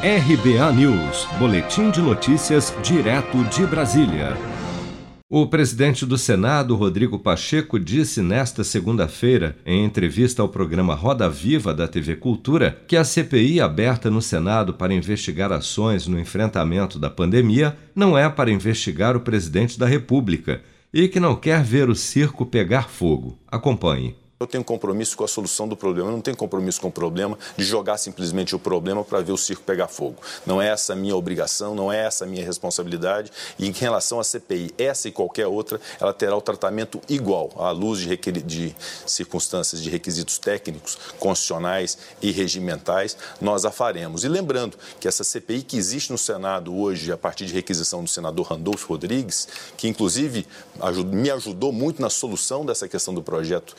RBA News, Boletim de Notícias, direto de Brasília. O presidente do Senado, Rodrigo Pacheco, disse nesta segunda-feira, em entrevista ao programa Roda Viva da TV Cultura, que a CPI aberta no Senado para investigar ações no enfrentamento da pandemia não é para investigar o presidente da República e que não quer ver o circo pegar fogo. Acompanhe. Eu tenho compromisso com a solução do problema, eu não tenho compromisso com o problema de jogar simplesmente o problema para ver o circo pegar fogo. Não é essa a minha obrigação, não é essa a minha responsabilidade. E em relação à CPI, essa e qualquer outra, ela terá o tratamento igual, à luz de, de circunstâncias de requisitos técnicos, constitucionais e regimentais, nós a faremos. E lembrando que essa CPI que existe no Senado hoje, a partir de requisição do senador Randolfo Rodrigues, que inclusive me ajudou muito na solução dessa questão do projeto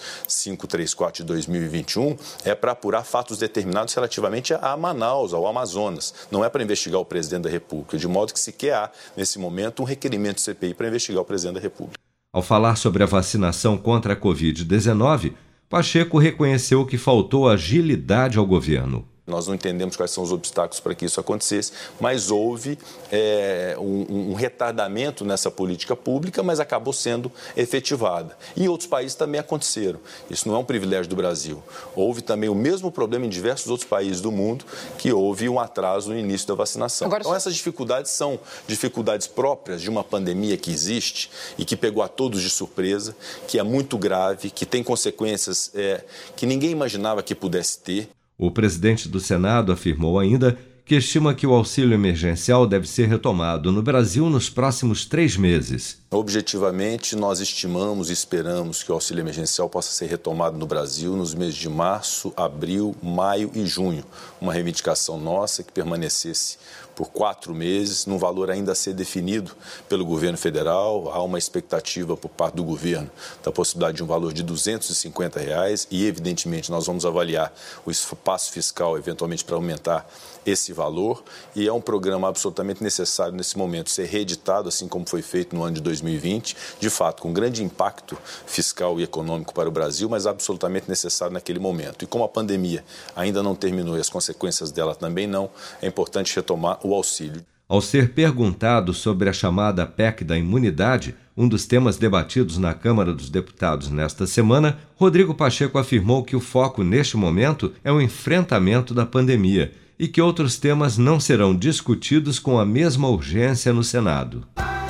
534 de 2021 é para apurar fatos determinados relativamente a Manaus, ao Amazonas. Não é para investigar o presidente da República, de modo que sequer há, nesse momento, um requerimento do CPI para investigar o presidente da República. Ao falar sobre a vacinação contra a Covid-19, Pacheco reconheceu que faltou agilidade ao governo. Nós não entendemos quais são os obstáculos para que isso acontecesse, mas houve é, um, um, retardamento nessa política pública, mas acabou sendo efetivada. E em outros países também aconteceram. Isso não é um privilégio do Brasil. Houve também o mesmo problema em diversos outros países do mundo, que houve um atraso no início da vacinação. Agora, então, essas dificuldades são dificuldades próprias de uma pandemia que existe e que pegou a todos de surpresa, que é muito grave, que tem consequências é, que ninguém imaginava que pudesse ter. O presidente do Senado afirmou ainda que estima que o auxílio emergencial deve ser retomado no Brasil nos próximos três meses. Objetivamente, nós estimamos e esperamos que o auxílio emergencial possa ser retomado no Brasil nos meses de março, abril, maio e junho. Uma reivindicação nossa que permanecesse por quatro meses, num valor ainda a ser definido pelo governo federal. Há uma expectativa por parte do governo da possibilidade de um valor de 250 reais e, evidentemente, nós vamos avaliar o espaço fiscal, eventualmente, para aumentar esse valor. E é um programa absolutamente necessário nesse momento ser reeditado, assim como foi feito no ano de 2020, de fato, com grande impacto fiscal e econômico para o Brasil, mas absolutamente necessário naquele momento. E como a pandemia ainda não terminou e as consequências dela também não, é importante retomar o auxílio. Ao ser perguntado sobre a chamada PEC da imunidade, um dos temas debatidos na Câmara dos Deputados nesta semana, Rodrigo Pacheco afirmou que o foco neste momento é o enfrentamento da pandemia e que outros temas não serão discutidos com a mesma urgência no Senado.